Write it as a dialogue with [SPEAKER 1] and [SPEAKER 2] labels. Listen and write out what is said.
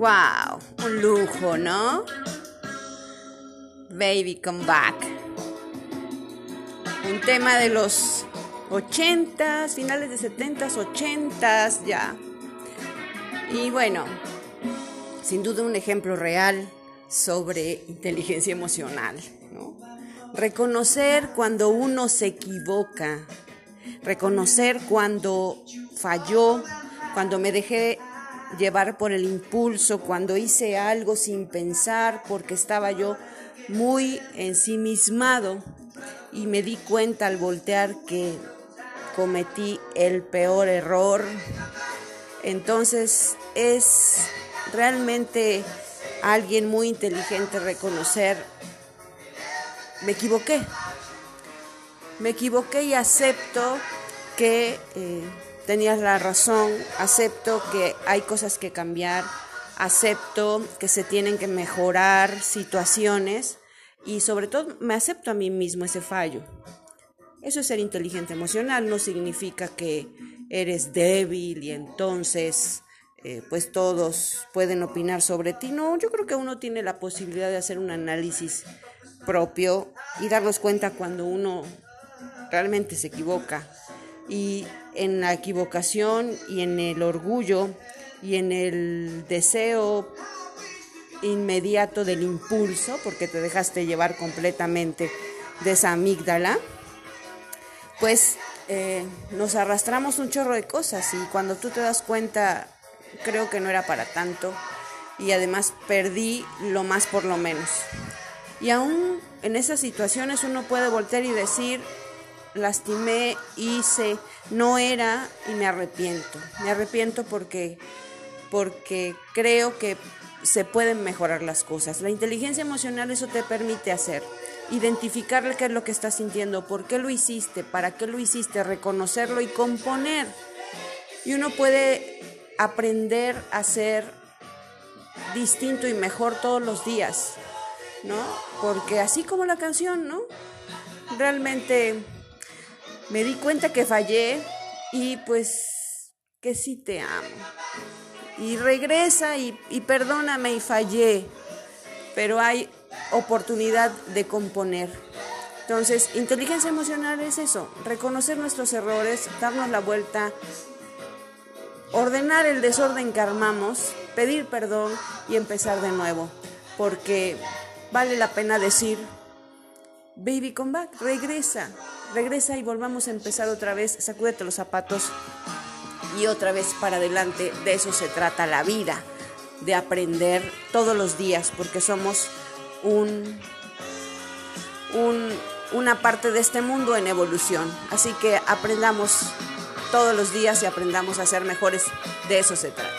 [SPEAKER 1] Wow, un lujo, ¿no? Baby Come Back. Un tema de los 80 finales de 70s, 80s ya. Y bueno, sin duda un ejemplo real sobre inteligencia emocional, ¿no? Reconocer cuando uno se equivoca, reconocer cuando falló, cuando me dejé llevar por el impulso, cuando hice algo sin pensar, porque estaba yo muy ensimismado y me di cuenta al voltear que cometí el peor error. Entonces es realmente alguien muy inteligente reconocer, me equivoqué, me equivoqué y acepto que... Eh, tenías la razón, acepto que hay cosas que cambiar, acepto que se tienen que mejorar situaciones y sobre todo me acepto a mí mismo ese fallo. Eso es ser inteligente emocional, no significa que eres débil y entonces eh, pues todos pueden opinar sobre ti. No, yo creo que uno tiene la posibilidad de hacer un análisis propio y darnos cuenta cuando uno realmente se equivoca y en la equivocación y en el orgullo y en el deseo inmediato del impulso, porque te dejaste llevar completamente de esa amígdala, pues eh, nos arrastramos un chorro de cosas y cuando tú te das cuenta, creo que no era para tanto y además perdí lo más por lo menos. Y aún en esas situaciones uno puede voltear y decir, lastimé, hice, no era y me arrepiento. Me arrepiento porque, porque creo que se pueden mejorar las cosas. La inteligencia emocional eso te permite hacer. Identificar qué es lo que estás sintiendo, por qué lo hiciste, para qué lo hiciste, reconocerlo y componer. Y uno puede aprender a ser distinto y mejor todos los días, ¿no? Porque así como la canción, ¿no? Realmente me di cuenta que fallé y pues que sí te amo. Y regresa y, perdóname y fallé, pero hay oportunidad de componer. Entonces, inteligencia emocional es eso, reconocer nuestros errores, darnos la vuelta, ordenar el desorden que armamos, pedir perdón y empezar de nuevo, porque vale la pena decir, baby come back, regresa, regresa y volvamos a empezar otra vez, sacúdete los zapatos y otra vez para adelante. De eso se trata la vida, de aprender todos los días, porque somos un, una parte de este mundo en evolución. Así que aprendamos todos los días y aprendamos a ser mejores. De eso se trata.